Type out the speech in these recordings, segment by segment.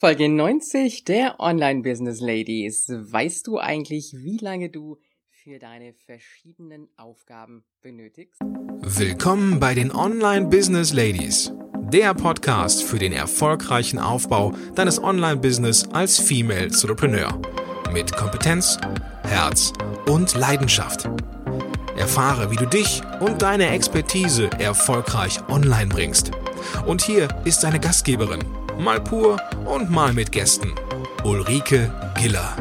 Folge 90 der Online Business Ladies. Weißt du eigentlich, wie lange du für deine verschiedenen Aufgaben benötigst? Willkommen bei den Online Business Ladies, der Podcast für den erfolgreichen Aufbau deines Online Business als Female Entrepreneur mit Kompetenz, Herz und Leidenschaft. Erfahre, wie du dich und deine Expertise erfolgreich online bringst. Und hier ist deine Gastgeberin mal pur und mal mit Gästen. Ulrike Giller.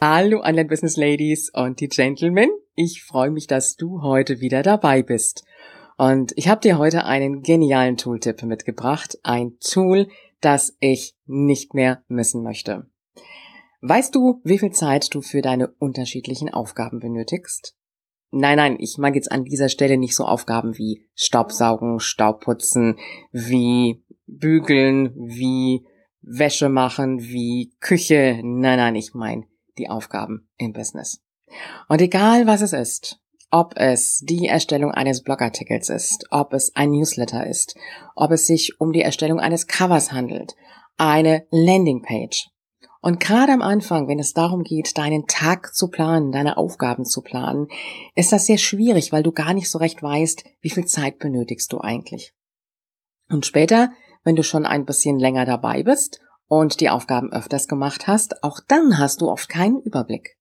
Hallo Online Business Ladies und die Gentlemen. Ich freue mich, dass du heute wieder dabei bist. Und ich habe dir heute einen genialen Tooltip mitgebracht. Ein Tool, das ich nicht mehr missen möchte. Weißt du, wie viel Zeit du für deine unterschiedlichen Aufgaben benötigst? Nein, nein, ich mag jetzt an dieser Stelle nicht so Aufgaben wie Staubsaugen, Staubputzen, wie Bügeln, wie Wäsche machen, wie Küche. Nein, nein, ich meine die Aufgaben im Business. Und egal was es ist, ob es die Erstellung eines Blogartikels ist, ob es ein Newsletter ist, ob es sich um die Erstellung eines Covers handelt, eine Landingpage. Und gerade am Anfang, wenn es darum geht, deinen Tag zu planen, deine Aufgaben zu planen, ist das sehr schwierig, weil du gar nicht so recht weißt, wie viel Zeit benötigst du eigentlich. Und später, wenn du schon ein bisschen länger dabei bist und die Aufgaben öfters gemacht hast, auch dann hast du oft keinen Überblick.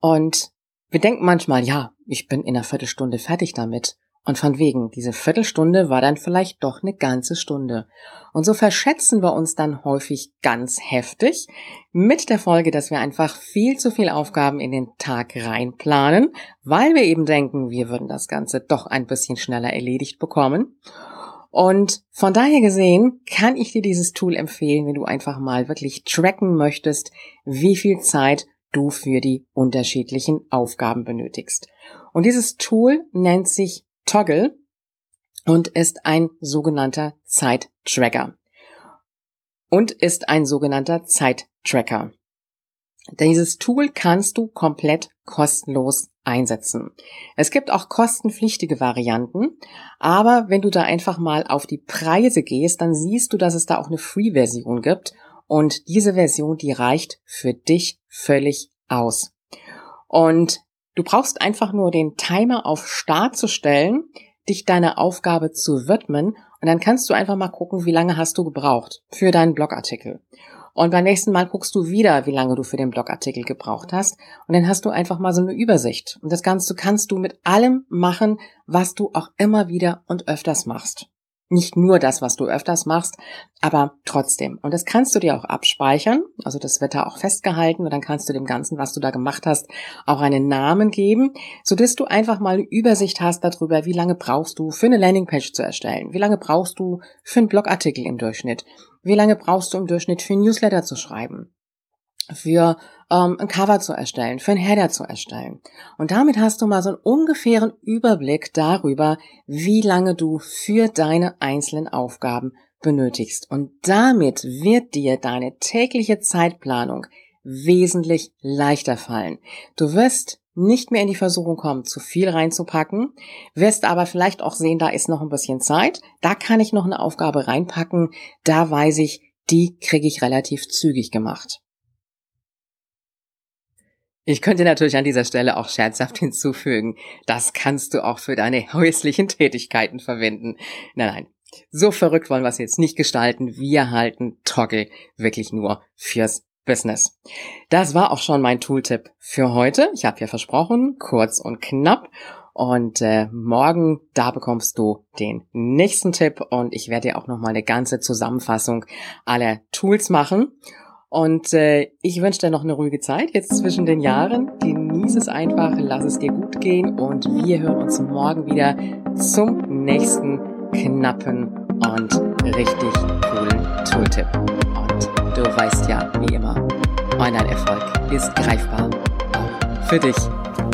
Und wir denken manchmal, ja, ich bin in einer Viertelstunde fertig damit. Und von wegen, diese Viertelstunde war dann vielleicht doch eine ganze Stunde. Und so verschätzen wir uns dann häufig ganz heftig mit der Folge, dass wir einfach viel zu viel Aufgaben in den Tag reinplanen, weil wir eben denken, wir würden das Ganze doch ein bisschen schneller erledigt bekommen. Und von daher gesehen kann ich dir dieses Tool empfehlen, wenn du einfach mal wirklich tracken möchtest, wie viel Zeit du für die unterschiedlichen Aufgaben benötigst. Und dieses Tool nennt sich Toggle und ist ein sogenannter Zeittracker. Und ist ein sogenannter Zeittracker. Dieses Tool kannst du komplett kostenlos einsetzen. Es gibt auch kostenpflichtige Varianten, aber wenn du da einfach mal auf die Preise gehst, dann siehst du, dass es da auch eine Free-Version gibt und diese Version, die reicht für dich völlig aus. Und du brauchst einfach nur den Timer auf Start zu stellen, dich deiner Aufgabe zu widmen und dann kannst du einfach mal gucken, wie lange hast du gebraucht für deinen Blogartikel. Und beim nächsten Mal guckst du wieder, wie lange du für den Blogartikel gebraucht hast. Und dann hast du einfach mal so eine Übersicht. Und das Ganze kannst du mit allem machen, was du auch immer wieder und öfters machst. Nicht nur das, was du öfters machst, aber trotzdem. Und das kannst du dir auch abspeichern. Also das wird da auch festgehalten und dann kannst du dem Ganzen, was du da gemacht hast, auch einen Namen geben, sodass du einfach mal eine Übersicht hast darüber, wie lange brauchst du für eine Landingpage zu erstellen? Wie lange brauchst du für einen Blogartikel im Durchschnitt? Wie lange brauchst du im Durchschnitt für ein Newsletter zu schreiben? Für ähm, ein Cover zu erstellen, für ein Header zu erstellen. Und damit hast du mal so einen ungefähren Überblick darüber, wie lange du für deine einzelnen Aufgaben benötigst. Und damit wird dir deine tägliche Zeitplanung wesentlich leichter fallen. Du wirst nicht mehr in die Versuchung kommen, zu viel reinzupacken, wirst aber vielleicht auch sehen, da ist noch ein bisschen Zeit, da kann ich noch eine Aufgabe reinpacken, da weiß ich, die kriege ich relativ zügig gemacht. Ich könnte natürlich an dieser Stelle auch scherzhaft hinzufügen, das kannst du auch für deine häuslichen Tätigkeiten verwenden. Nein, nein, so verrückt wollen wir es jetzt nicht gestalten. Wir halten Toggle wirklich nur fürs Business. Das war auch schon mein Tooltip für heute. Ich habe ja versprochen, kurz und knapp. Und äh, morgen, da bekommst du den nächsten Tipp und ich werde dir auch nochmal eine ganze Zusammenfassung aller Tools machen. Und äh, ich wünsche dir noch eine ruhige Zeit jetzt zwischen den Jahren. Genieß es einfach, lass es dir gut gehen und wir hören uns morgen wieder zum nächsten knappen und richtig coolen Tooltip. Und du weißt ja, wie immer, Online-Erfolg ist greifbar, auch für dich.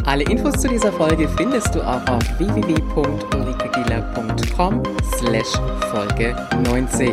Alle Infos zu dieser Folge findest du auch auf www.ulrikegieler.com slash Folge 90.